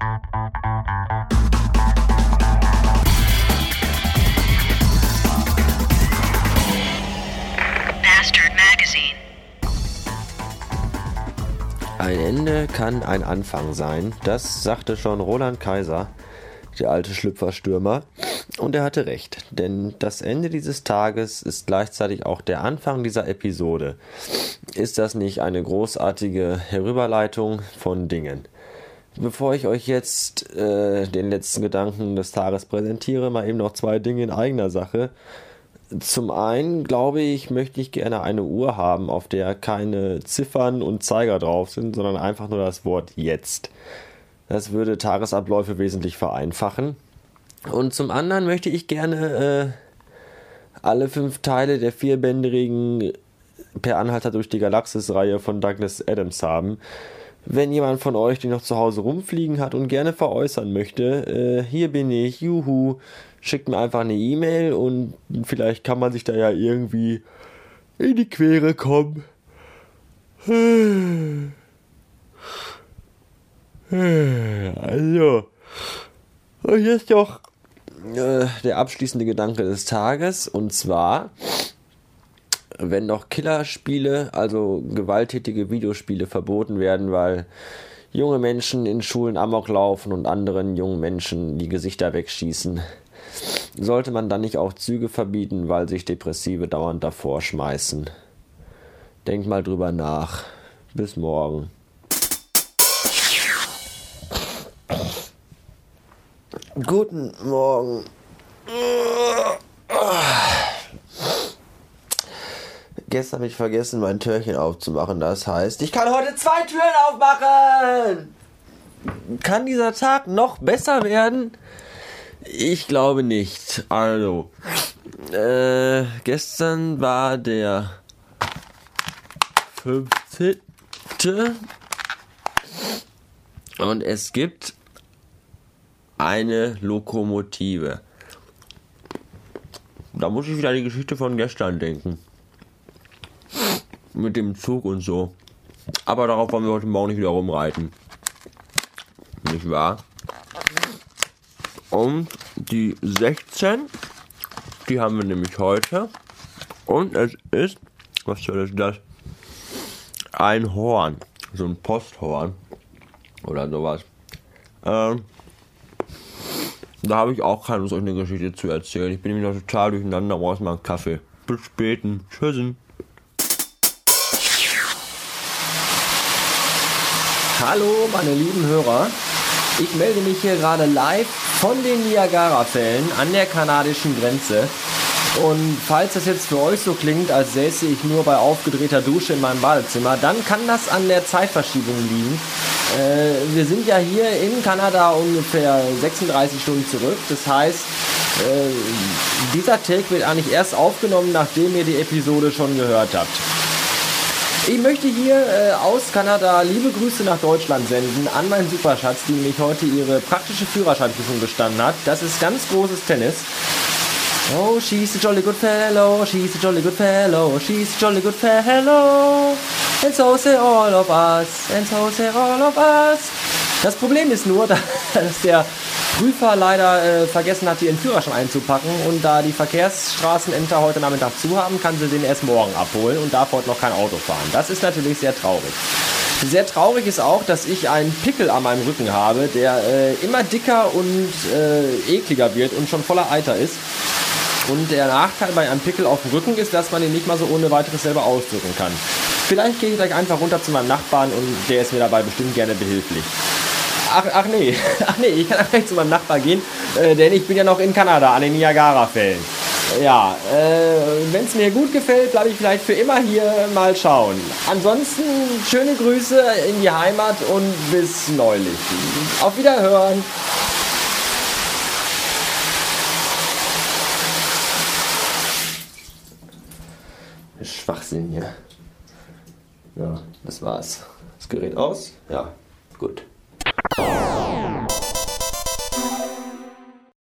Ein Ende kann ein Anfang sein, das sagte schon Roland Kaiser, der alte Schlüpferstürmer. Und er hatte recht, denn das Ende dieses Tages ist gleichzeitig auch der Anfang dieser Episode. Ist das nicht eine großartige Herüberleitung von Dingen? Bevor ich euch jetzt äh, den letzten Gedanken des Tages präsentiere, mal eben noch zwei Dinge in eigener Sache. Zum einen glaube ich, möchte ich gerne eine Uhr haben, auf der keine Ziffern und Zeiger drauf sind, sondern einfach nur das Wort jetzt. Das würde Tagesabläufe wesentlich vereinfachen. Und zum anderen möchte ich gerne äh, alle fünf Teile der vierbändigen Per Anhalter durch die Galaxis-Reihe von Douglas Adams haben. Wenn jemand von euch die noch zu Hause rumfliegen hat und gerne veräußern möchte, äh, hier bin ich, juhu, schickt mir einfach eine E-Mail und vielleicht kann man sich da ja irgendwie in die Quere kommen. Also, und jetzt doch äh, der abschließende Gedanke des Tages und zwar, wenn noch Killerspiele, also gewalttätige Videospiele verboten werden, weil junge Menschen in Schulen Amok laufen und anderen jungen Menschen die Gesichter wegschießen, sollte man dann nicht auch Züge verbieten, weil sich Depressive dauernd davor schmeißen. Denkt mal drüber nach. Bis morgen. Guten Morgen. Gestern habe ich vergessen, mein Türchen aufzumachen. Das heißt, ich kann heute zwei Türen aufmachen. Kann dieser Tag noch besser werden? Ich glaube nicht. Also, äh, gestern war der 15. Und es gibt eine Lokomotive. Da muss ich wieder an die Geschichte von gestern denken. Mit dem Zug und so. Aber darauf wollen wir heute Morgen nicht wieder rumreiten. Nicht wahr? Und die 16, die haben wir nämlich heute. Und es ist, was soll das? das? Ein Horn. So ein Posthorn. Oder sowas. Ähm, da habe ich auch keine eine Geschichte zu erzählen. Ich bin nämlich noch total durcheinander, brauchst mal einen Kaffee. Bis späten. Tschüssen. Hallo, meine lieben Hörer. Ich melde mich hier gerade live von den Niagara-Fällen an der kanadischen Grenze. Und falls das jetzt für euch so klingt, als säße ich nur bei aufgedrehter Dusche in meinem Badezimmer, dann kann das an der Zeitverschiebung liegen. Äh, wir sind ja hier in Kanada ungefähr 36 Stunden zurück. Das heißt, äh, dieser Take wird eigentlich erst aufgenommen, nachdem ihr die Episode schon gehört habt. Ich möchte hier äh, aus Kanada liebe Grüße nach Deutschland senden an meinen Superschatz, die nämlich heute ihre praktische Führerscheinprüfung bestanden hat. Das ist ganz großes Tennis. Oh, she's a jolly good fellow, she's a jolly good fellow, she's a jolly good fellow. And so say all of us, and so say all of us. Das Problem ist nur, dass der Prüfer leider äh, vergessen hat, ihren Führerschein einzupacken und da die Verkehrsstraßenämter heute Nachmittag zu haben, kann sie den erst morgen abholen und darf heute noch kein Auto fahren. Das ist natürlich sehr traurig. Sehr traurig ist auch, dass ich einen Pickel an meinem Rücken habe, der äh, immer dicker und äh, ekliger wird und schon voller Eiter ist. Und der Nachteil bei einem Pickel auf dem Rücken ist, dass man ihn nicht mal so ohne weiteres selber ausdrücken kann. Vielleicht gehe ich gleich einfach runter zu meinem Nachbarn und der ist mir dabei bestimmt gerne behilflich. Ach, ach nee, ach nee, ich kann gleich zu meinem Nachbar gehen, äh, denn ich bin ja noch in Kanada an den Niagara-Fällen. Ja, äh, wenn es mir gut gefällt, bleibe ich vielleicht für immer hier mal schauen. Ansonsten schöne Grüße in die Heimat und bis neulich. Auf Wiederhören. Schwachsinn hier. Ja, das war's. Das Gerät aus? Ja, gut. Oh!